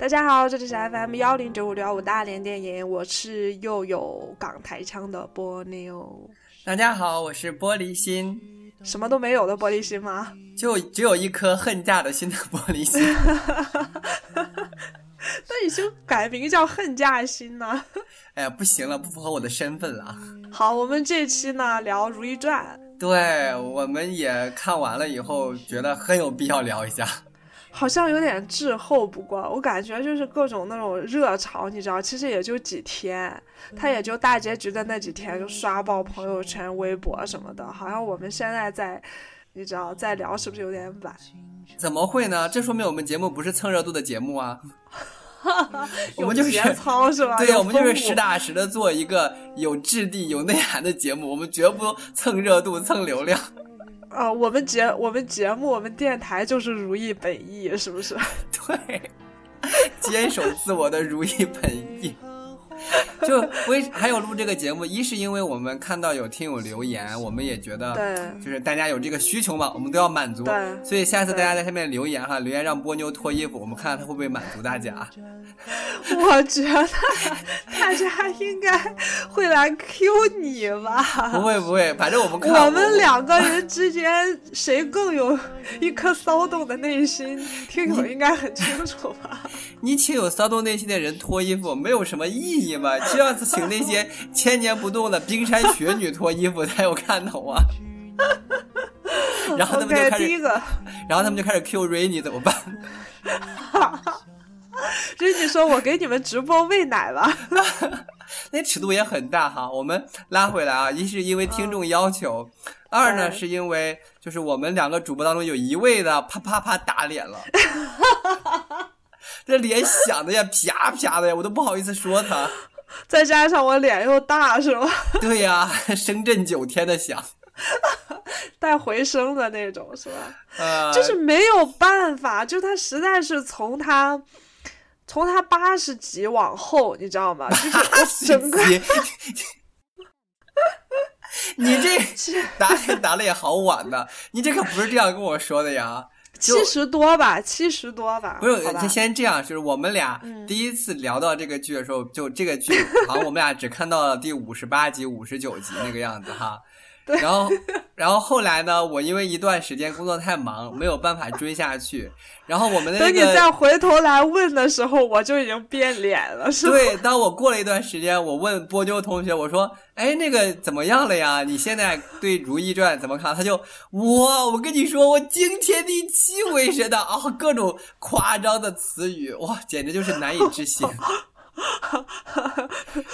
大家好，这里是 FM 幺零九五六五大连电影，我是又有港台腔的波妞。大家好，我是玻璃心，什么都没有的玻璃心吗？就只有一颗恨嫁的心的玻璃心。那你就改名叫恨嫁心呢？哎呀，不行了，不符合我的身份了。好，我们这期呢聊《如懿传》。对，我们也看完了以后，觉得很有必要聊一下。好像有点滞后不过，我感觉就是各种那种热潮，你知道，其实也就几天，它也就大结局的那几天就刷爆朋友圈、微博什么的。好像我们现在在，你知道，在聊是不是有点晚？怎么会呢？这说明我们节目不是蹭热度的节目啊。我们就是节操是吧？对呀，我们就是实打实的做一个有质地、有内涵的节目，我们绝不蹭热度、蹭流量。啊，我们节我们节目我们电台就是如意本意，是不是？对，坚守自我的如意本意。就为还有录这个节目，一是因为我们看到有听友留言，我们也觉得，对，就是大家有这个需求嘛，我们都要满足。对，所以下次大家在下面留言哈，留言让波妞脱衣服，我们看看他会不会满足大家。我觉得大家应该会来 Q 你吧？不会不会，反正我们看我们两个人之间谁更有一颗骚动的内心，听友应该很清楚吧？你请有骚动内心的人脱衣服，没有什么意义嘛？就要请那些千年不动的冰山雪女脱衣服才有看头啊！然后他们就开始，然后他们就开始 Q Rainy 怎么办？Rainy 说：“我给你们直播喂奶吧。”那尺度也很大哈。我们拉回来啊，一是因为听众要求，二呢是因为就是我们两个主播当中有一位的啪啪啪打脸了。这脸响的呀，啪啪的呀，我都不好意思说他。再加上我脸又大，是吧？对呀，声震九天的响，带回声的那种，是吧？呃，就是没有办法，就他实在是从他从他八十级往后，你知道吗？就是整个，你这打脸打的也好晚的，你这可不是这样跟我说的呀。七十多吧，七十多吧。不是，就先这样，就是我们俩第一次聊到这个剧的时候，就这个剧好像我们俩只看到了第五十八集、五十九集那个样子哈。然后，然后后来呢？我因为一段时间工作太忙，没有办法追下去。然后我们的等你再回头来问的时候，我就已经变脸了，是吧？对，当我过了一段时间，我问波妞同学，我说：“哎，那个怎么样了呀？你现在对《如懿传》怎么看？”他就哇，我跟你说，我惊天地泣鬼神的啊，各种夸张的词语，哇，简直就是难以置信。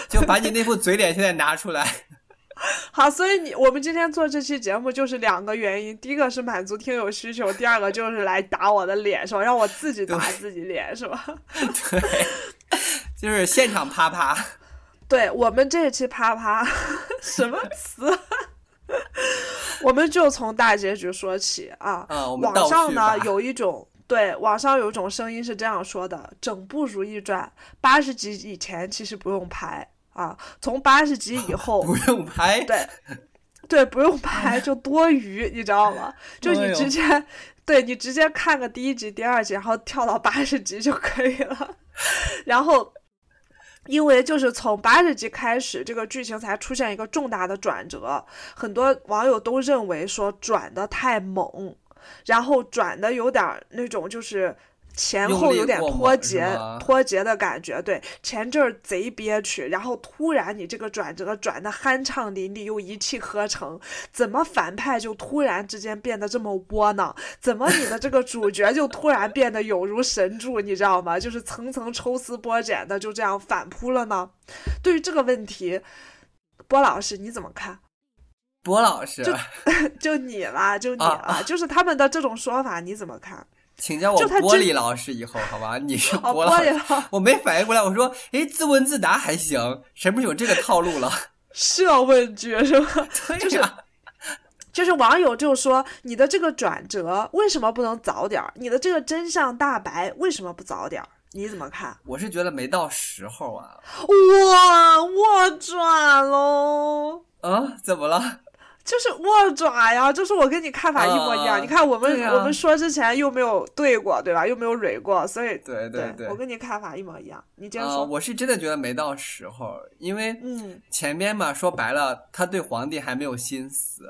就把你那副嘴脸现在拿出来。好，所以你我们今天做这期节目就是两个原因，第一个是满足听友需求，第二个就是来打我的脸，是吧？让我自己打自己脸，是吧？对，就是现场啪啪。对我们这期啪啪什么词？我们就从大结局说起啊。啊，网上呢有一种对网上有一种声音是这样说的：整部《如懿传》八十集以前其实不用拍。啊，从八十集以后 不用拍，对，对，不用拍就多余，你知道吗？就你直接，对你直接看个第一集、第二集，然后跳到八十集就可以了。然后，因为就是从八十集开始，这个剧情才出现一个重大的转折，很多网友都认为说转的太猛，然后转的有点那种就是。前后有点脱节，脱节的感觉。对，前阵儿贼憋屈，然后突然你这个转折转的酣畅淋漓又一气呵成，怎么反派就突然之间变得这么窝囊？怎么你的这个主角就突然变得有如神助？你知道吗？就是层层抽丝剥茧的就这样反扑了呢？对于这个问题，波老师你怎么看？波老师，就 就你啦，就你啦，就是他们的这种说法你怎么看？请叫我玻璃老师以后，好吧？你是玻璃老师，我没反应过来。我说，哎，自问自答还行，什么有这个套路了？设问句是吧？对呀，就是网友就说，你的这个转折为什么不能早点儿？你的这个真相大白为什么不早点儿？你怎么看？我是觉得没到时候啊。哇，我转喽！啊？怎么了？就是握爪呀，就是我跟你看法一模一样。你看我们我们说之前又没有对过，对吧？又没有蕊过，所以对对对，我跟你看法一模一样。你这样说，我是真的觉得没到时候，因为嗯，前边嘛，说白了，他对皇帝还没有心思，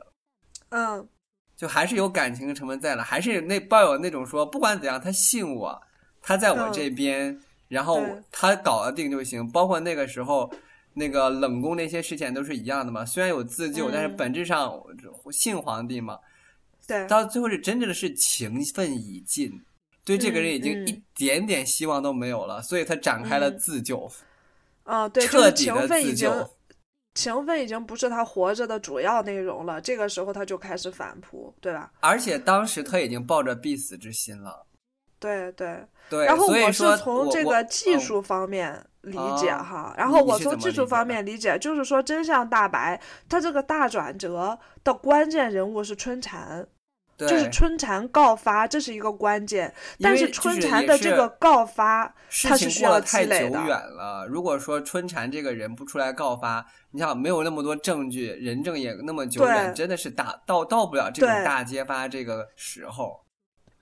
嗯，就还是有感情成分在了，还是那抱有那种说，不管怎样，他信我，他在我这边，然后他搞得定就行。包括那个时候。那个冷宫那些事情都是一样的嘛，虽然有自救，但是本质上信皇帝嘛。对，到最后是真正的是情分已尽，对这个人已经一点点希望都没有了，所以他展开了自救。嗯，对，彻底的自救。情分已经不是他活着的主要内容了，这个时候他就开始反扑，对吧？而且当时他已经抱着必死之心了。对对对。然后我是从这个技术方面。理解哈，然后我从技术方面理解，就是说真相大白，它这个大转折的关键人物是春蝉，就是春蝉告发，这是一个关键。但是春蝉的这个告发，它是需要积累的。太久远了，如果说春蝉这个人不出来告发，你想没有那么多证据，人证也那么久远，真的是大到到不了这种大揭发这个时候。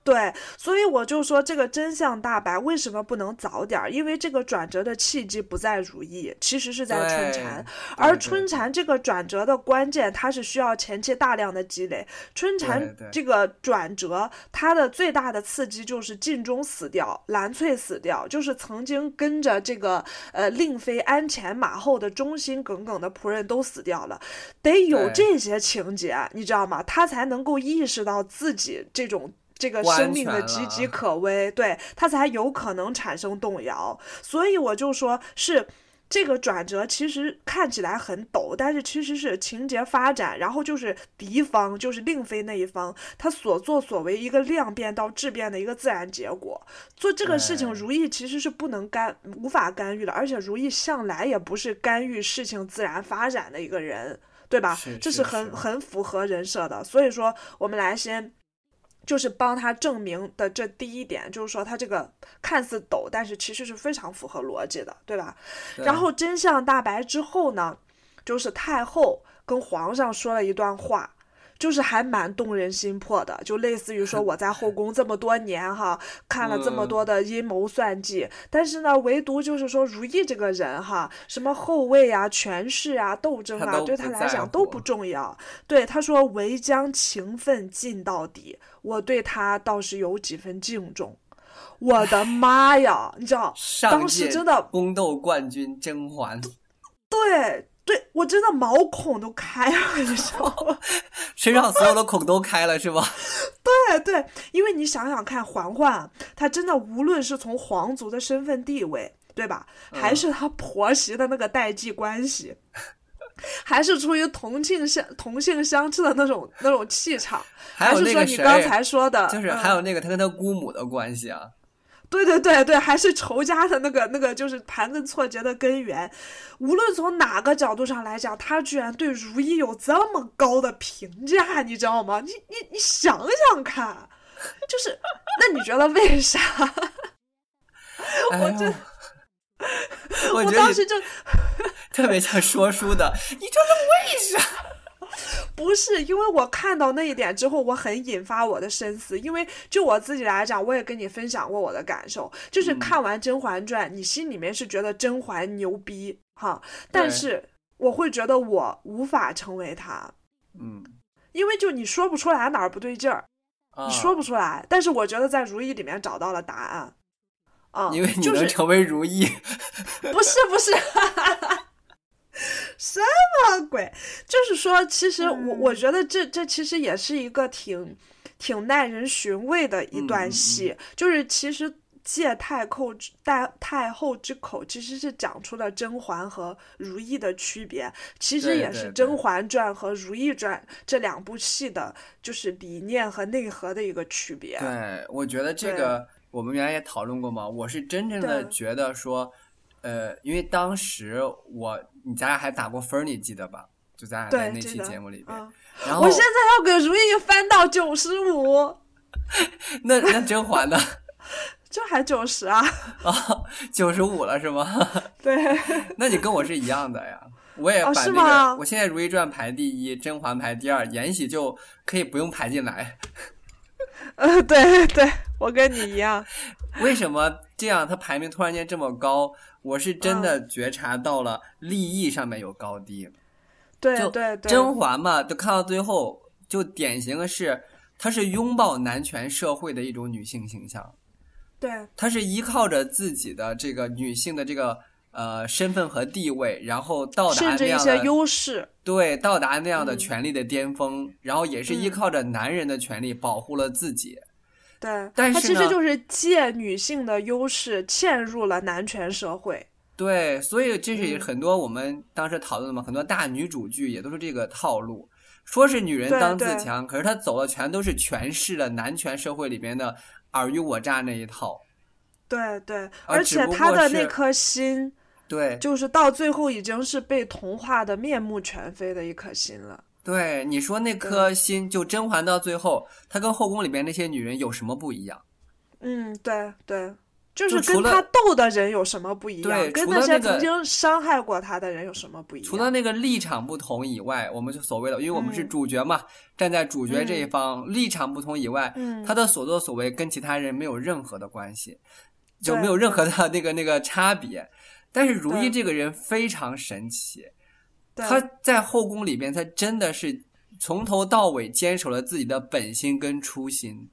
对，所以我就说这个真相大白为什么不能早点？因为这个转折的契机不在如意，其实是在春蝉。而春蝉这个转折的关键，它是需要前期大量的积累。春蝉这个转折，它的最大的刺激就是晋忠死掉，蓝翠死掉，就是曾经跟着这个呃令妃鞍前马后的忠心耿耿的仆人都死掉了。得有这些情节，你知道吗？他才能够意识到自己这种。这个生命的岌岌可危，对他才有可能产生动摇。所以我就说，是这个转折其实看起来很陡，但是其实是情节发展，然后就是敌方，就是令妃那一方，他所作所为一个量变到质变的一个自然结果。做这个事情，如意其实是不能干、无法干预的，而且如意向来也不是干预事情自然发展的一个人，对吧？这是很很符合人设的。所以说，我们来先。就是帮他证明的这第一点，就是说他这个看似抖，但是其实是非常符合逻辑的，对吧？然后真相大白之后呢，就是太后跟皇上说了一段话。就是还蛮动人心魄的，就类似于说我在后宫这么多年哈，看了这么多的阴谋算计，但是呢，唯独就是说如懿这个人哈，什么后位啊、权势啊、斗争啊，对他来讲都不重要。对他说，唯将情分尽到底，我对他倒是有几分敬重。我的妈呀，你知道，当时真的宫斗冠军甄嬛，对。对我真的毛孔都开了，你知道吗？身上所有的孔都开了，是吧？对对，因为你想想看，嬛嬛她真的无论是从皇族的身份地位，对吧？还是她婆媳的那个代际关系，还是出于同性相同性相斥的那种那种气场，还是说你刚才说的，就是还有那个她跟她姑母的关系啊。对对对对，还是仇家的那个那个，就是盘根错节的根源。无论从哪个角度上来讲，他居然对如懿有这么高的评价，你知道吗？你你你想想看，就是，那你觉得为啥？我这，我当时就特别像说书的，你这是为啥？不是，因为我看到那一点之后，我很引发我的深思。因为就我自己来讲，我也跟你分享过我的感受，就是看完《甄嬛传》，你心里面是觉得甄嬛牛逼哈，但是我会觉得我无法成为她，嗯，因为就你说不出来哪儿不对劲儿，你说不出来。但是我觉得在《如懿》里面找到了答案，啊，因为你能成为如懿，不是不是。什么鬼？就是说，其实我我觉得这这其实也是一个挺挺耐人寻味的一段戏。就是其实借太后之太太后之口，其实是讲出了甄嬛和如懿的区别。其实也是《甄嬛传》和《如懿传》这两部戏的，就是理念和内核的一个区别。对，我觉得这个我们原来也讨论过嘛。我是真正的觉得说。呃，因为当时我你咱俩还打过分，你记得吧？就咱俩在那期节目里边。然后我现在要给如意翻到九十五。那那甄嬛呢？这还九十啊？啊，九十五了是吗？对。那你跟我是一样的呀。我也把那个，我现在《如懿传》排第一，《甄嬛》排第二，《延禧》就可以不用排进来。呃，对对，我跟你一样。为什么这样？他排名突然间这么高？我是真的觉察到了利益上面有高低。对对对。甄嬛嘛，就看到最后，就典型的是，她是拥抱男权社会的一种女性形象。对。她是依靠着自己的这个女性的这个。呃，身份和地位，然后到达那样的优势，对，到达那样的权力的巅峰，然后也是依靠着男人的权利保护了自己。对，但是他其实就是借女性的优势嵌入了男权社会。对，所以这是很多我们当时讨论的嘛，很多大女主剧也都是这个套路，说是女人当自强，可是她走的全都是诠释了男权社会里边的尔虞我诈那一套。对对，而且她的那颗心。对，就是到最后已经是被同化的面目全非的一颗心了。对，你说那颗心，就甄嬛到最后，她跟后宫里面那些女人有什么不一样？嗯，对对，就是跟她斗的人有什么不一样？对，跟那些曾经伤害过她的人有什么不一样？除了那个立场不同以外，我们就所谓的，因为我们是主角嘛，站在主角这一方，立场不同以外，他的所作所为跟其他人没有任何的关系，就没有任何的 那个那个差别。但是如懿这个人非常神奇，她在后宫里边，他真的是从头到尾坚守了自己的本心跟初心。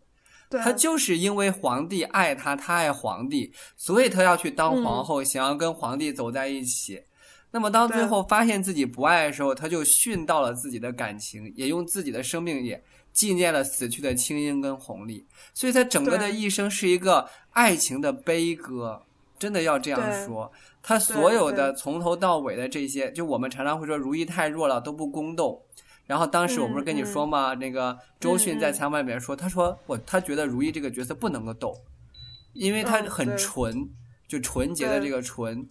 他就是因为皇帝爱他，他爱皇帝，所以他要去当皇后，想要跟皇帝走在一起。那么当最后发现自己不爱的时候，他就殉道了自己的感情，也用自己的生命也纪念了死去的青樱跟弘历。所以他整个的一生是一个爱情的悲歌，真的要这样说。他所有的从头到尾的这些，就我们常常会说如懿太弱了都不宫斗，然后当时我不是跟你说吗？那个周迅在采访里面说，他说我他觉得如懿这个角色不能够斗，因为他很纯，就纯洁的这个纯，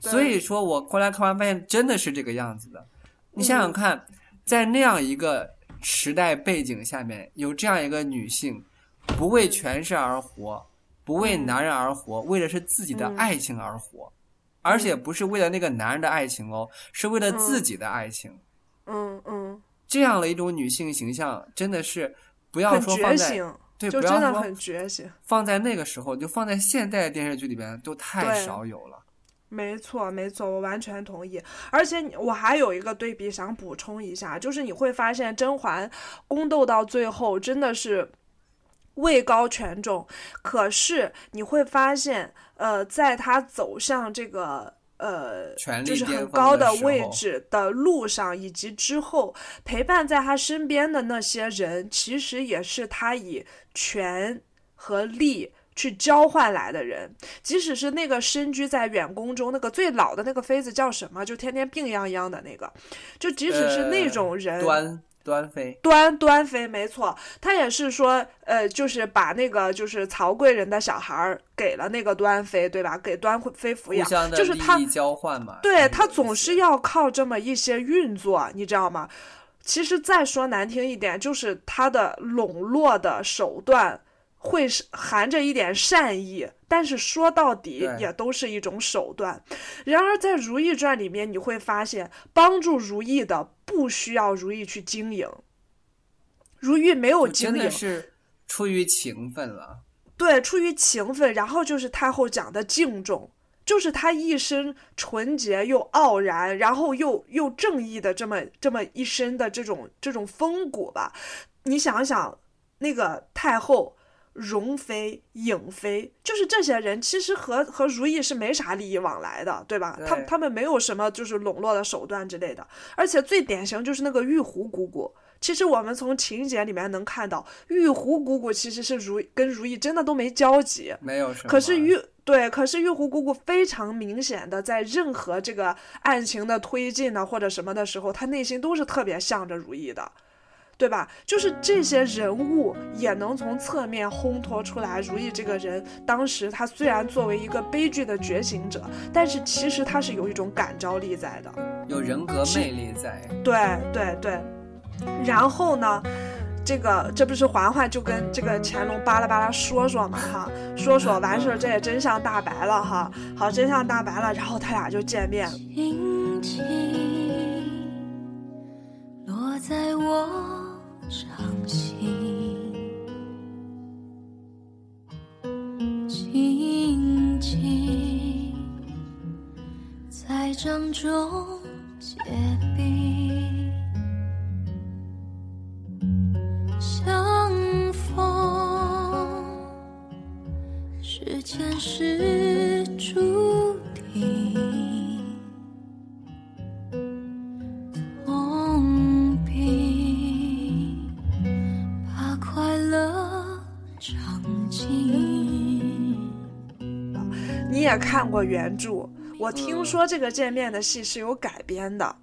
所以说我后来看完发现真的是这个样子的。你想想看，在那样一个时代背景下面，有这样一个女性，不为权势而活，不为男人而活，为的是自己的爱情而活。而且不是为了那个男人的爱情哦，是为了自己的爱情。嗯嗯，这样的一种女性形象，真的是不要说放在对，就真的很觉醒。放在那个时候，就放在现代电视剧里边，都太少有了。没错，没错，我完全同意。而且我还有一个对比想补充一下，就是你会发现甄嬛宫斗到最后真的是。位高权重，可是你会发现，呃，在他走向这个呃，就是很高的位置的路上，以及之后陪伴在他身边的那些人，其实也是他以权和力去交换来的人。即使是那个身居在远宫中那个最老的那个妃子叫什么，就天天病殃殃的那个，就即使是那种人。端妃，端端妃没错，他也是说，呃，就是把那个就是曹贵人的小孩儿给了那个端妃，对吧？给端妃抚养，就是他交换嘛。对他总是要靠这么一些运作，你知道吗？其实再说难听一点，就是他的笼络的手段会是含着一点善意，但是说到底也都是一种手段。然而在《如懿传》里面，你会发现帮助如懿的。不需要如懿去经营，如懿没有经营，是出于情分了。对，出于情分，然后就是太后讲的敬重，就是她一身纯洁又傲然，然后又又正义的这么这么一身的这种这种风骨吧。你想想，那个太后。容妃、颖妃，就是这些人，其实和和如意是没啥利益往来的，对吧？他他们没有什么就是笼络的手段之类的。而且最典型就是那个玉壶姑姑，其实我们从情节里面能看到，玉壶姑姑其实是如跟如意真的都没交集，没有什么。可是玉对，可是玉壶姑姑非常明显的在任何这个案情的推进呢或者什么的时候，她内心都是特别向着如意的。对吧？就是这些人物也能从侧面烘托出来，如意这个人，当时他虽然作为一个悲剧的觉醒者，但是其实他是有一种感召力在的，有人格魅力在。对对对。然后呢，这个这不是嬛嬛就跟这个乾隆巴拉巴拉说说嘛哈，说说完事儿，这也真相大白了哈。好，真相大白了，然后他俩就见面。落在我伤心，轻轻在掌中结冰。看过原著，我听说这个见面的戏是有改编的。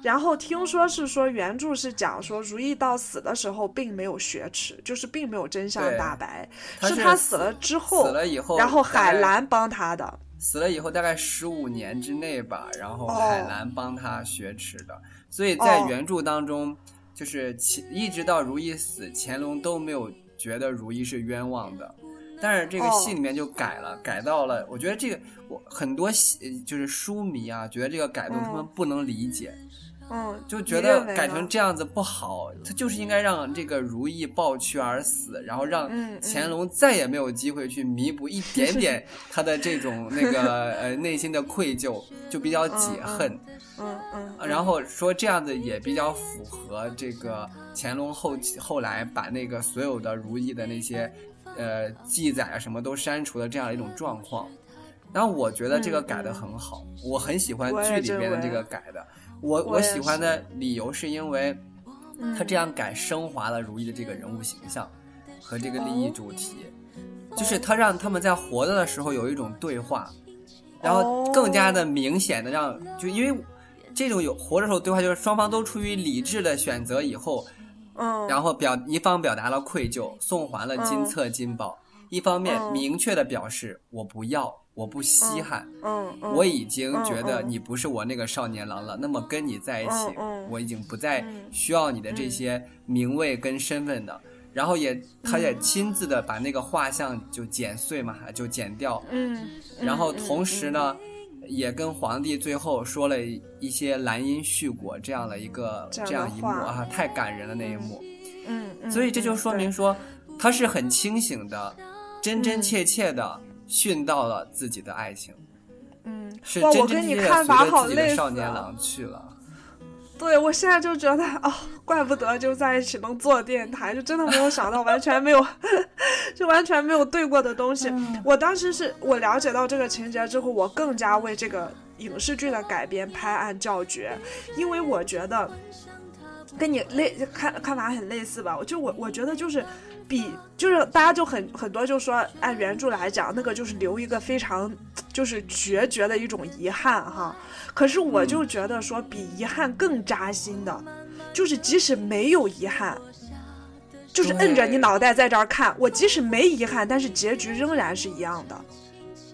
然后听说是说原著是讲说如意到死的时候并没有雪耻，就是并没有真相大白，是他死了之后，死了以后，然后海兰帮他的。死了以后大概十五年之内吧，然后海兰帮他雪耻的。所以在原著当中，就是一直到如意死，乾隆都没有觉得如意是冤枉的。但是这个戏里面就改了，改到了，我觉得这个我很多戏就是书迷啊，觉得这个改动他们不能理解。嗯，就觉得改成这样子不好，他就是应该让这个如意抱屈而死，然后让乾隆再也没有机会去弥补一点点 他的这种那个呃内心的愧疚，就比较解恨。嗯嗯。然后说这样子也比较符合这个乾隆后后来把那个所有的如意的那些呃记载啊什么都删除的这样一种状况。然后我觉得这个改的很好，我很喜欢剧里边的这个改的。我我喜欢的理由是因为，他这样改升华了如意的这个人物形象和这个利益主题，就是他让他们在活着的时候有一种对话，然后更加的明显的让就因为这种有活着时候对话，就是双方都出于理智的选择以后，嗯，然后表一方表达了愧疚，送还了金册金宝，一方面明确的表示我不要。我不稀罕，嗯，我已经觉得你不是我那个少年郎了。那么跟你在一起，我已经不。再需要你的这。些名位跟身份的。然后也，他也。亲自的把那个画像就剪碎嘛，就剪掉。嗯，然后同时呢，也跟皇帝最后说了一些兰因絮果这样的一个这样一幕啊，太感人了那一幕。嗯，所以这就说明说他是很清醒的，真真切切的。殉到了自己的爱情，嗯，是我跟你看法好类似。少年郎去了，对我现在就觉得哦，怪不得就在一起能做电台，就真的没有想到，完全没有，就完全没有对过的东西。我当时是我了解到这个情节之后，我更加为这个影视剧的改编拍案叫绝，因为我觉得跟你类看看法很类似吧。我就我我觉得就是。比就是大家就很很多就说按原著来讲，那个就是留一个非常就是决绝的一种遗憾哈。可是我就觉得说比遗憾更扎心的，就是即使没有遗憾，就是摁着你脑袋在这儿看，我即使没遗憾，但是结局仍然是一样的。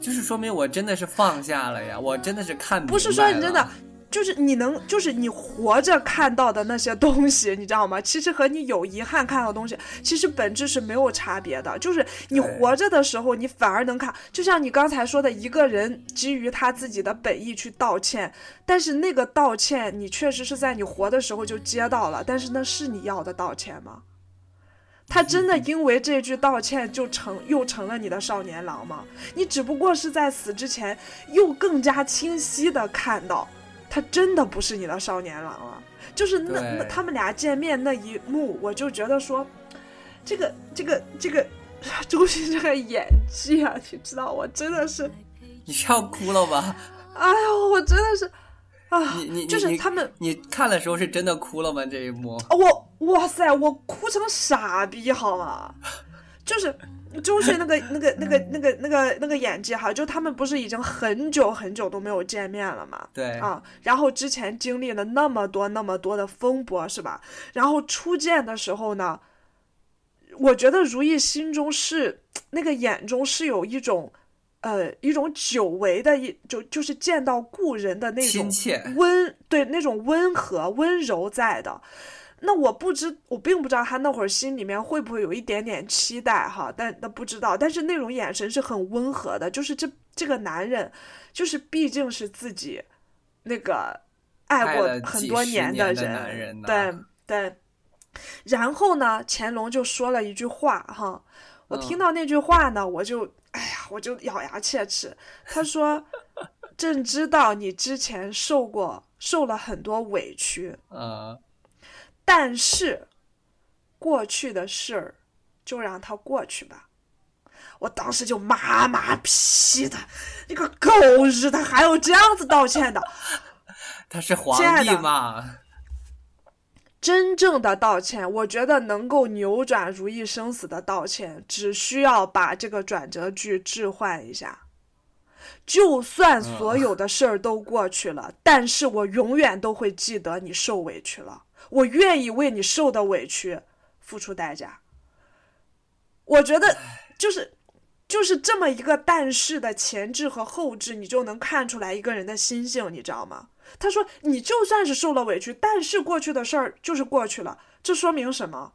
就是说明我真的是放下了呀，我真的是看不是说你真的。就是你能，就是你活着看到的那些东西，你知道吗？其实和你有遗憾看到的东西，其实本质是没有差别的。就是你活着的时候，你反而能看，就像你刚才说的，一个人基于他自己的本意去道歉，但是那个道歉，你确实是在你活的时候就接到了，但是那是你要的道歉吗？他真的因为这句道歉就成又成了你的少年郎吗？你只不过是在死之前又更加清晰的看到。他真的不是你的少年郎了，就是那那他们俩见面那一幕，我就觉得说，这个这个这个 周迅这个演技啊，你知道，我真的是，你是要哭了吧？哎呦，我真的是啊，你你就是他们，你看的时候是真的哭了吗？这一幕？我哇塞，我哭成傻逼好吗？就是。周迅那个、那个、那个、那个、那个、那个演技哈，就他们不是已经很久很久都没有见面了嘛？对啊，然后之前经历了那么多那么多的风波，是吧？然后初见的时候呢，我觉得如意心中是那个眼中是有一种呃一种久违的一就就是见到故人的那种亲切温对那种温和温柔在的。那我不知，我并不知道他那会儿心里面会不会有一点点期待哈，但那不知道。但是那种眼神是很温和的，就是这这个男人，就是毕竟是自己那个爱过很多年的人，对对。然后呢，乾隆就说了一句话哈，我听到那句话呢，我就哎呀，我就咬牙切齿。他说：“ 朕知道你之前受过，受了很多委屈。”嗯。但是，过去的事儿就让它过去吧。我当时就妈妈批的，你个狗日的，还有这样子道歉的？他是皇帝吗？真正的道歉，我觉得能够扭转如意生死的道歉，只需要把这个转折句置换一下。就算所有的事儿都过去了，但是我永远都会记得你受委屈了。我愿意为你受的委屈付出代价。我觉得就是就是这么一个但是的前置和后置，你就能看出来一个人的心性，你知道吗？他说：“你就算是受了委屈，但是过去的事儿就是过去了，这说明什么？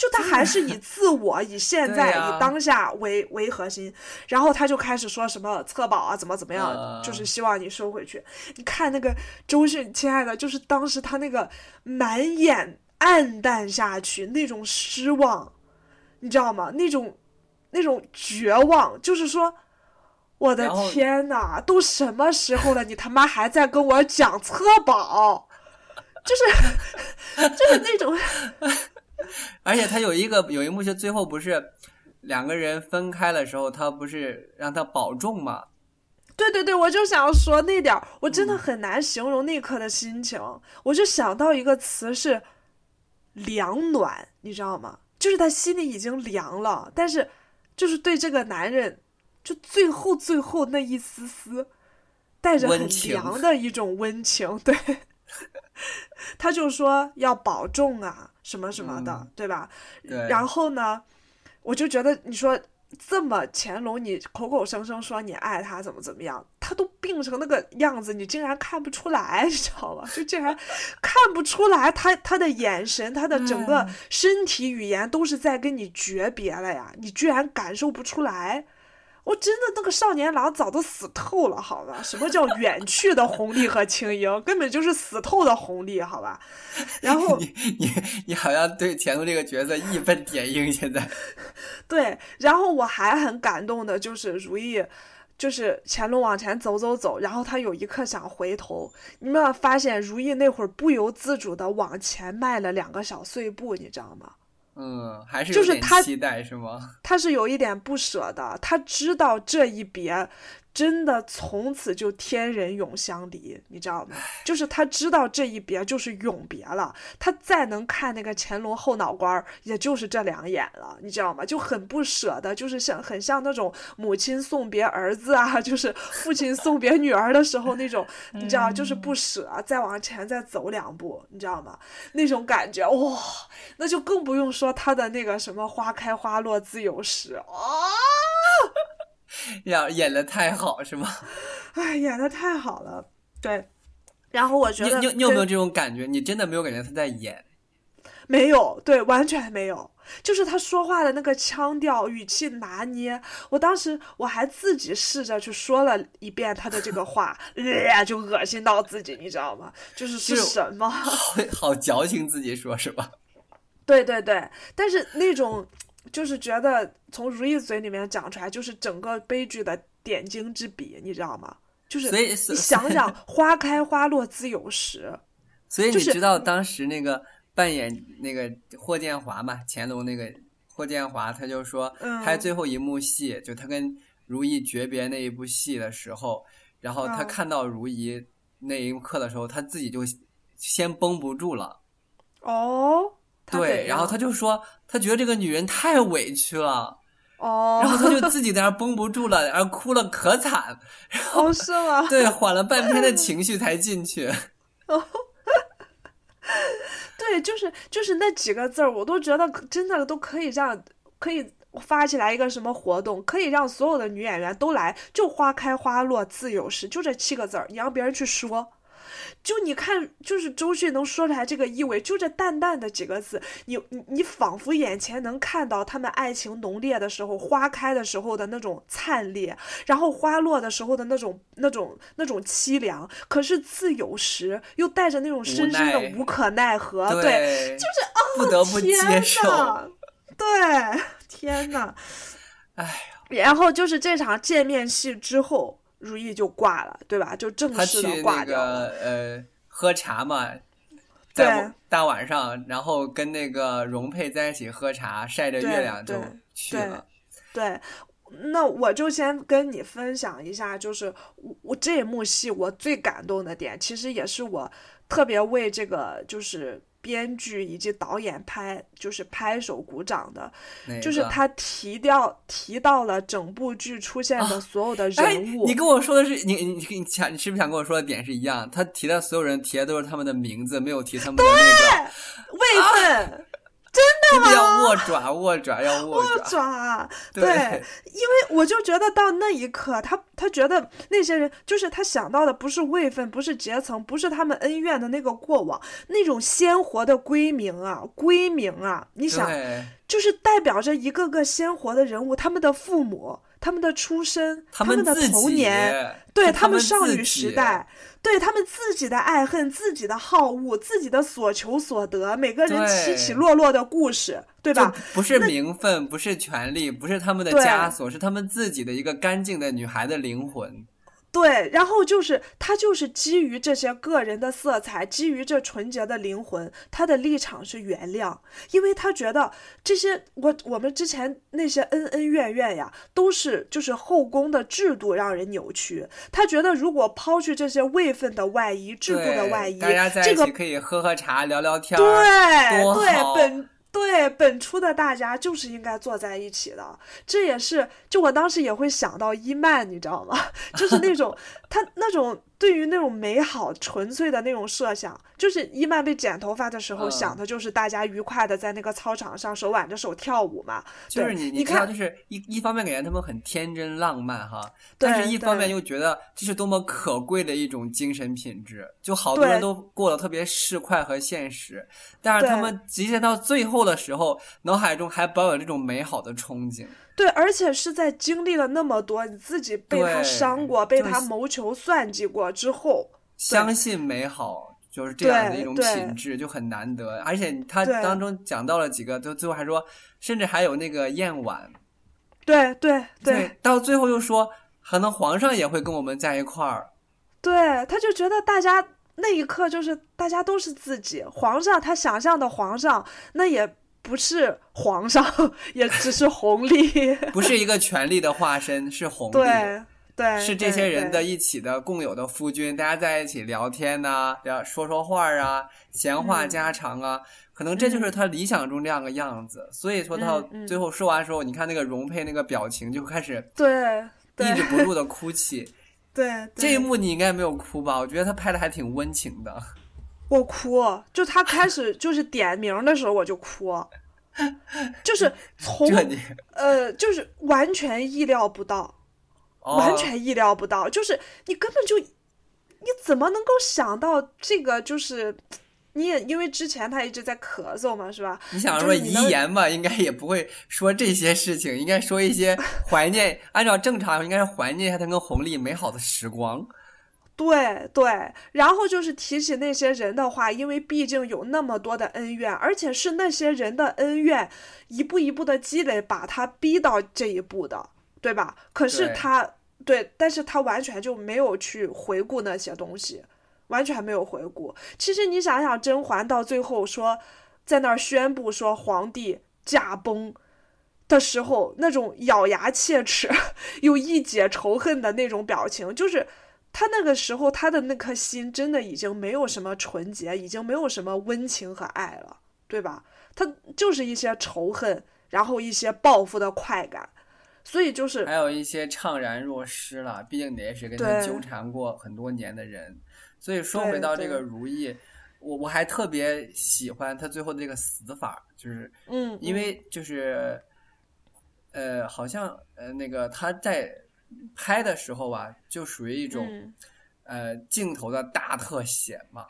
就他还是以自我、以现在、以当下为为核心。然后他就开始说什么测保啊，怎么怎么样，就是希望你收回去。你看那个周迅，亲爱的，就是当时他那个满眼暗淡下去，那种失望。”你知道吗？那种，那种绝望，就是说，我的天呐，都什么时候了，你他妈还在跟我讲测保，就是，就是那种。而且他有一个有一幕，就最后不是两个人分开的时候，他不是让他保重吗？对对对，我就想说那点儿，我真的很难形容那刻的心情。我就想到一个词是凉暖，你知道吗？就是他心里已经凉了，但是，就是对这个男人，就最后最后那一丝丝，带着很凉的一种温情，对，他就说要保重啊，什么什么的，对吧？然后呢，我就觉得你说。这么乾隆，你口口声声说你爱他，怎么怎么样，他都病成那个样子，你竟然看不出来，你知道吧？就竟然看不出来，他他的眼神，他的整个身体语言都是在跟你诀别了呀，你居然感受不出来。我真的那个少年郎早都死透了，好吧？什么叫远去的红利和青樱？根本就是死透的红利，好吧？然后你你你好像对乾隆这个角色义愤填膺，现在 对。然后我还很感动的就是如意，就是乾隆往前走走走，然后他有一刻想回头，你们有发现如意那会儿不由自主的往前迈了两个小碎步，你知道吗？嗯，还是就是他期待是吗？他是有一点不舍的，他知道这一别。真的从此就天人永相离，你知道吗？就是他知道这一别就是永别了，他再能看那个乾隆后脑瓜儿，也就是这两眼了，你知道吗？就很不舍得，就是像很像那种母亲送别儿子啊，就是父亲送别女儿的时候那种，你知道，就是不舍，再往前再走两步，你知道吗？那种感觉哇，那就更不用说他的那个什么花开花落自有时啊。演演的太好是吗？哎，演的太好了，对。然后我觉得你你你有没有这种感觉？你真的没有感觉他在演？没有，对，完全没有。就是他说话的那个腔调、语气拿捏，我当时我还自己试着去说了一遍他的这个话，呃，就恶心到自己，你知道吗？就是是什么？好矫情，自己说是吧？对对对，但是那种。就是觉得从如意嘴里面讲出来，就是整个悲剧的点睛之笔，你知道吗？就是你想想，花开花落自有时。所以你知道当时那个扮演那个霍建华嘛？乾隆那个霍建华，他就说拍最后一幕戏，就他跟如懿诀别那一部戏的时候，然后他看到如懿那一刻的时候，他自己就先绷不住了。哦。对，然后他就说，他觉得这个女人太委屈了，哦，然后他就 自己在那绷不住了，然后哭了可惨，然后是吗？对，缓了半天的 情绪才进去。哦，对，就是就是那几个字儿，我都觉得真的都可以让可以发起来一个什么活动，可以让所有的女演员都来，就花开花落自有时，就这七个字儿，你让别人去说。就你看，就是周迅能说出来这个意味，就这淡淡的几个字，你你你仿佛眼前能看到他们爱情浓烈的时候，花开的时候的那种灿烈，然后花落的时候的那种那种那种凄凉。可是自有时又带着那种深深的无可奈何，对，就是啊，不得不接受，对，天呐，哎呀，然后就是这场见面戏之后。如意就挂了，对吧？就正式的挂掉了。呃，喝茶嘛，在大晚上，然后跟那个容佩在一起喝茶，晒着月亮就去了。对，那我就先跟你分享一下，就是我我这一幕戏我最感动的点，其实也是我特别为这个就是。编剧以及导演拍就是拍手鼓掌的，就是他提掉提到了整部剧出现的所有的人物。你跟我说的是你你你想你是不是想跟我说的点是一样？他提的所有人提的都是他们的名字，没有提他们的那个位分。真的吗？要握爪，握爪，要握爪。对，因为我就觉得到那一刻，他他觉得那些人就是他想到的不是位分，不是阶层，不是他们恩怨的那个过往，那种鲜活的归名啊，归名啊，你想，就是代表着一个个鲜活的人物，他们的父母。他们的出身，他们的童年，对他们少女时代，对他们自己的爱恨、自己的好恶、自己的所求所得，每个人起起落落的故事，对吧？不是名分，不是权利，不是他们的枷锁，是他们自己的一个干净的女孩的灵魂。对，然后就是他，就是基于这些个人的色彩，基于这纯洁的灵魂，他的立场是原谅，因为他觉得这些我我们之前那些恩恩怨怨呀，都是就是后宫的制度让人扭曲。他觉得如果抛去这些位分的外衣、制度的外衣，大家在一起可以喝喝茶、聊聊天，对对本。对，本初的大家就是应该坐在一起的，这也是就我当时也会想到伊曼，你知道吗？就是那种他那种。对于那种美好纯粹的那种设想，就是伊曼被剪头发的时候想的就是大家愉快的在那个操场上手挽着手跳舞嘛。就是你你看，就是一一方面感觉他们很天真浪漫哈，但是一方面又觉得这是多么可贵的一种精神品质。就好多人都过得特别市侩和现实，但是他们集结到最后的时候，脑海中还保有这种美好的憧憬。对，而且是在经历了那么多，你自己被他伤过，被他谋求算计过之后，相信美好就是这样的一种品质，就很难得。而且他当中讲到了几个，就最后还说，甚至还有那个燕婉，对对对，到最后又说，可能皇上也会跟我们在一块儿。对，他就觉得大家那一刻就是大家都是自己，皇上他想象的皇上，那也。不是皇上，也只是红利，不是一个权力的化身，是红利，对对，是这些人的一起的共有的夫君，大家在一起聊天呐，聊说说话啊，闲话家常啊，可能这就是他理想中这样的样子。所以说到最后说完时候，你看那个容佩那个表情就开始对抑制不住的哭泣，对这一幕你应该没有哭吧？我觉得他拍的还挺温情的。我哭，就他开始就是点名的时候我就哭，就是从呃，就是完全意料不到，完全意料不到，就是你根本就你怎么能够想到这个？就是你也因为之前他一直在咳嗽嘛，是吧？你想说遗言吧，应该也不会说这些事情，应该说一些怀念。按照正常，应该是怀念一下他跟红丽美好的时光。对对，然后就是提起那些人的话，因为毕竟有那么多的恩怨，而且是那些人的恩怨一步一步的积累，把他逼到这一步的，对吧？可是他对，但是他完全就没有去回顾那些东西，完全没有回顾。其实你想想，甄嬛到最后说，在那儿宣布说皇帝驾崩的时候，那种咬牙切齿 又一解仇恨的那种表情，就是。他那个时候，他的那颗心真的已经没有什么纯洁，已经没有什么温情和爱了，对吧？他就是一些仇恨，然后一些报复的快感，所以就是还有一些怅然若失了。毕竟你也是跟他纠缠过很多年的人，所以说回到这个如意，我我还特别喜欢他最后的这个死法，就是嗯，因为就是呃，好像呃那个他在。拍的时候吧，就属于一种，呃镜头的大特写嘛，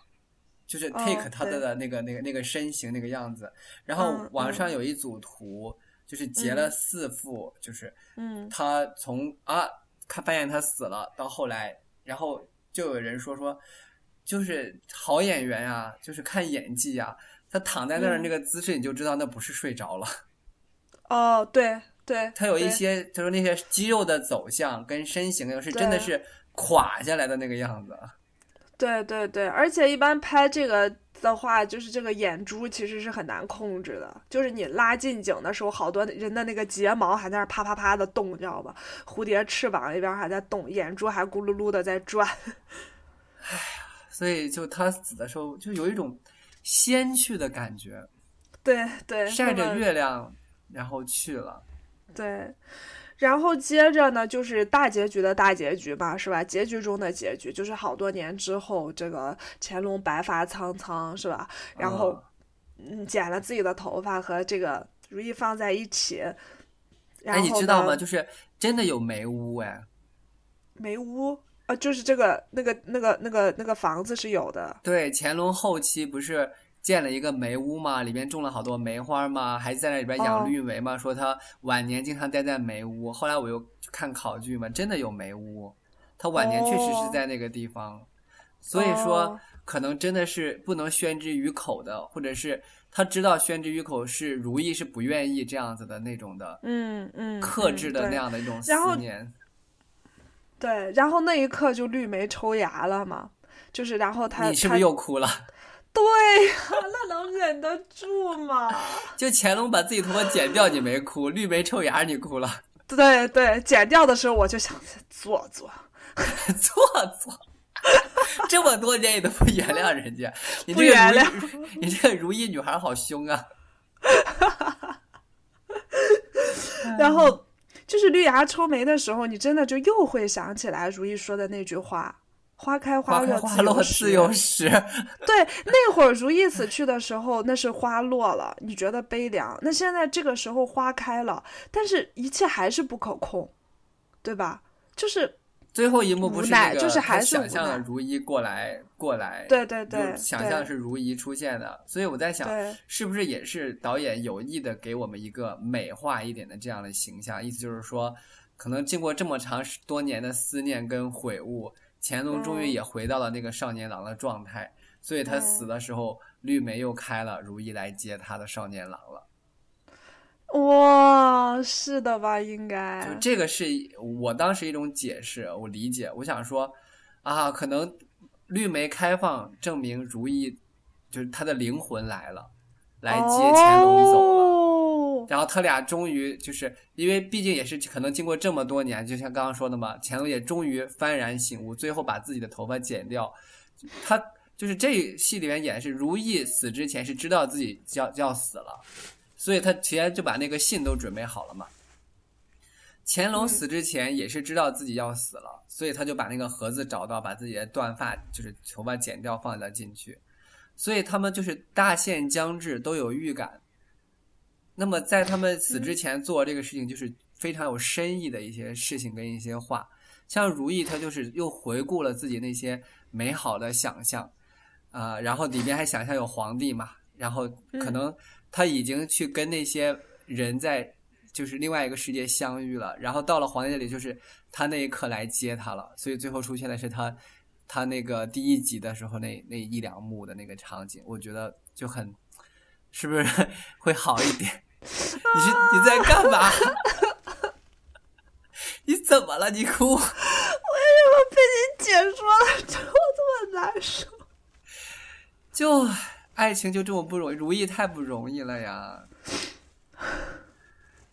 就是 take 他的那个那个那个身形那个样子。然后网上有一组图，就是截了四幅，就是嗯，他从啊，他发现他死了，到后来，然后就有人说说，就是好演员呀，就是看演技呀。他躺在那儿那个姿势，你就知道那不是睡着了。哦，对对，他有一些，就是那些肌肉的走向跟身形，又是真的是垮下来的那个样子。对对对，而且一般拍这个的话，就是这个眼珠其实是很难控制的，就是你拉近景的时候，好多人的那个睫毛还在那啪啪啪的动，你知道吧？蝴蝶翅膀一边还在动，眼珠还咕噜噜的在转。哎呀，所以就他死的时候，就有一种。仙去的感觉，对对，晒着月亮，然后去了，对，然后接着呢，就是大结局的大结局吧，是吧？结局中的结局，就是好多年之后，这个乾隆白发苍苍，是吧？然后，嗯，剪了自己的头发和这个如意放在一起，哎，你知道吗？就是真的有梅屋，哎，梅屋。啊，就是这个那个那个那个那个房子是有的。对，乾隆后期不是建了一个梅屋嘛，里边种了好多梅花嘛，还在那里边养绿梅嘛。说他晚年经常待在梅屋。后来我又看考据嘛，真的有梅屋，他晚年确实是在那个地方。所以说，可能真的是不能宣之于口的，或者是他知道宣之于口是如意是不愿意这样子的那种的，嗯嗯，克制的那样的一种思念。对，然后那一刻就绿梅抽芽了嘛，就是然后他你是不是又哭了？对呀，那能忍得住吗？就乾隆把自己头发剪掉，你没哭；绿眉臭牙，你哭了。对对，剪掉的时候我就想做做做做，这么多年你都不原谅人家，你不原谅你这个如意女孩好凶啊！然后。就是绿芽抽眉的时候，你真的就又会想起来如意说的那句话：“花开花落花落自有时。”对，那会儿如意死去的时候，那是花落了，你觉得悲凉。那现在这个时候花开了，但是一切还是不可控，对吧？就是。最后一幕不是那个，就是还是想象如懿过来过来，对对对，想象是如懿出现的，所以我在想，是不是也是导演有意的给我们一个美化一点的这样的形象？意思就是说，可能经过这么长多年的思念跟悔悟，乾隆终于也回到了那个少年郎的状态，所以他死的时候绿梅又开了，如意来接他的少年郎了。哇，是的吧？应该就这个是我当时一种解释，我理解。我想说，啊，可能绿梅开放证明如意就是他的灵魂来了，来接乾隆走了。然后他俩终于就是因为毕竟也是可能经过这么多年，就像刚刚说的嘛，乾隆也终于幡然醒悟，最后把自己的头发剪掉。他就是这戏里面演是如懿死之前是知道自己要要死了。所以他提前就把那个信都准备好了嘛。乾隆死之前也是知道自己要死了，所以他就把那个盒子找到，把自己的断发就是头发剪掉放了进去。所以他们就是大限将至都有预感。那么在他们死之前做这个事情，就是非常有深意的一些事情跟一些话。像如意，她就是又回顾了自己那些美好的想象，啊，然后里边还想象有皇帝嘛，然后可能。他已经去跟那些人在，就是另外一个世界相遇了，然后到了皇帝那里，就是他那一刻来接他了，所以最后出现的是他，他那个第一集的时候那那一两幕的那个场景，我觉得就很，是不是 会好一点？你是你在干嘛？你怎么了？你哭？为什么被你解说了之后这么难受？就。爱情就这么不容易，如意太不容易了呀！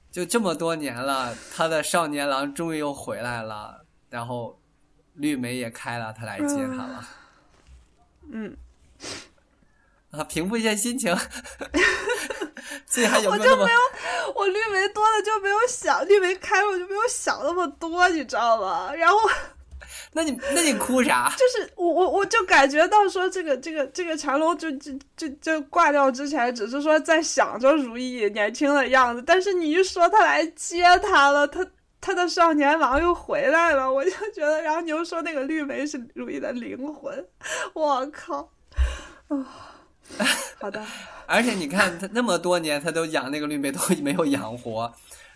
就这么多年了，他的少年郎终于又回来了，然后绿梅也开了，他来接他了。嗯，啊，平复一下心情。这还有我就没有，我绿梅多了就没有想，绿梅开了我就没有想那么多，你知道吗？然后。那你那你哭啥？就是我我我就感觉到说这个这个这个乾隆就就就就挂掉之前，只是说在想着如意年轻的样子，但是你一说他来接他了，他他的少年郎又回来了，我就觉得，然后你又说那个绿梅是如意的灵魂，我靠，啊，好的。而且你看，他那么多年，他都养那个绿梅都没有养活，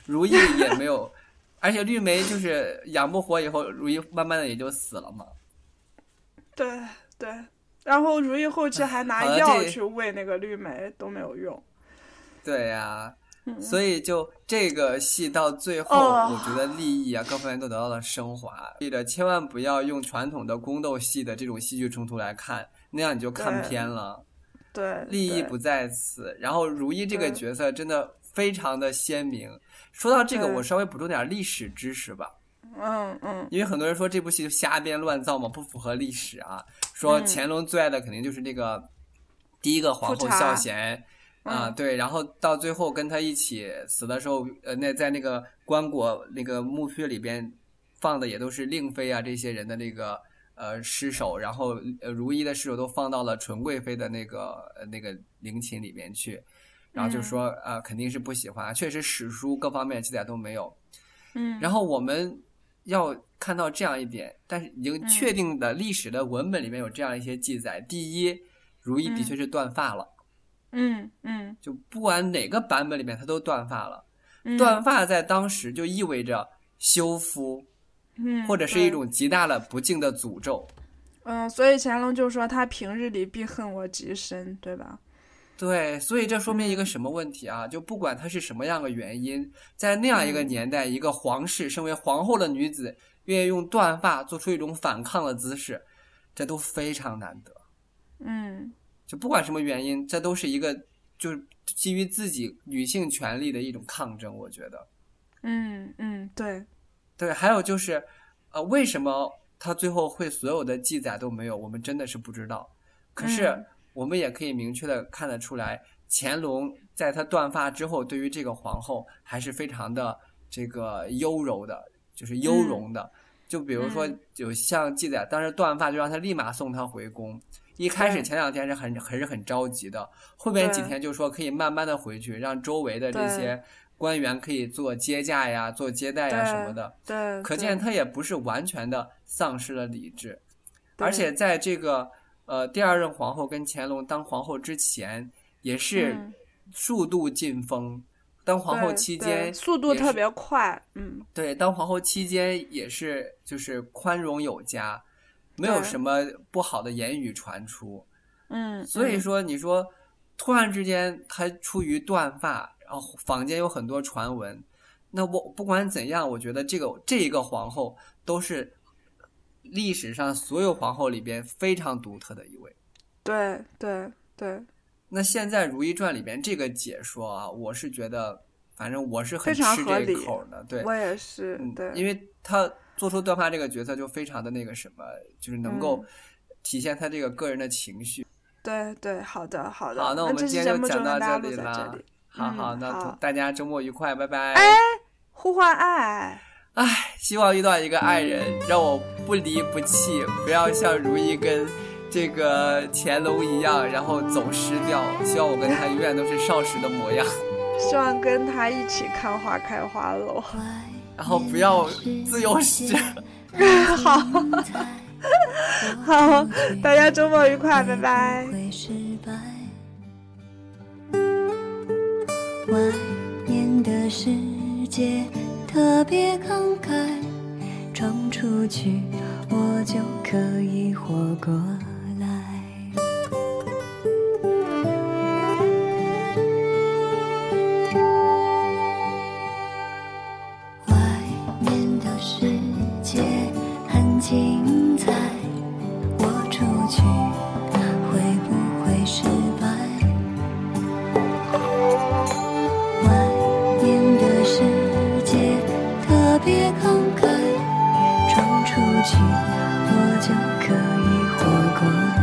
如意也没有，而且绿梅就是养不活，以后如意慢慢的也就死了嘛。对对，然后如意后期还拿药去喂那个绿梅，都没有用。对呀。所以就这个戏到最后，我觉得利益啊各方面都得到了升华。记得千万不要用传统的宫斗戏的这种戏剧冲突来看，那样你就看偏了。对，利益不在此。然后如懿这个角色真的非常的鲜明。说到这个，我稍微补充点历史知识吧。嗯嗯。因为很多人说这部戏就瞎编乱造嘛，不符合历史啊。说乾隆最爱的肯定就是那个第一个皇后孝贤。啊，对，然后到最后跟他一起死的时候，呃，那在那个棺椁那个墓穴里边放的也都是令妃啊这些人的那个呃尸首，然后呃如懿的尸首都放到了纯贵妃的那个那个陵寝里面去，然后就说呃肯定是不喜欢，确实史书各方面记载都没有，嗯，然后我们要看到这样一点，但是已经确定的历史的文本里面有这样一些记载，第一，如懿的确是断发了。嗯嗯，就不管哪个版本里面，他都断发了。断发在当时就意味着修夫，嗯，或者是一种极大的不敬的诅咒。嗯，所以乾隆就说他平日里必恨我极深，对吧？对，所以这说明一个什么问题啊？就不管他是什么样的原因，在那样一个年代，一个皇室身为皇后的女子，愿意用断发做出一种反抗的姿势，这都非常难得。嗯。就不管什么原因，这都是一个就是基于自己女性权利的一种抗争。我觉得，嗯嗯，对对，还有就是，呃，为什么他最后会所有的记载都没有？我们真的是不知道。可是我们也可以明确的看得出来，乾隆在他断发之后，对于这个皇后还是非常的这个优柔的，就是优容的。就比如说，有像记载，当时断发就让他立马送他回宫。一开始前两天是很还是很着急的，后面几天就说可以慢慢的回去，让周围的这些官员可以做接驾呀、做接待呀什么的。对，可见他也不是完全的丧失了理智，而且在这个呃第二任皇后跟乾隆当皇后之前，也是数度进封。当皇后期间速度特别快，嗯，对，当皇后期间也是就是宽容有加。没有什么不好的言语传出，嗯，所以说你说突然之间他出于断发，然后坊间有很多传闻，那我不管怎样，我觉得这个这一个皇后都是历史上所有皇后里边非常独特的一位。对对对。那现在《如懿传》里边这个解说啊，我是觉得，反正我是很吃这口的，对，我也是，对，因为他。做出断发这个角色就非常的那个什么，就是能够体现他这个个人的情绪。对对，好的好的。好，那我们今天就讲到这里了。好好，那大家周末愉快，拜拜。哎，呼唤爱。哎，希望遇到一个爱人，让我不离不弃，不要像如懿跟这个乾隆一样，然后走失掉。希望我跟他永远都是少时的模样。希望跟他一起看花开花落。然后不要自由时，好，好，大家周末愉快，拜拜。外面的世界特别慷慨闯出去我就可以活过来。外面的世界很精彩我出去去，我就可以活过。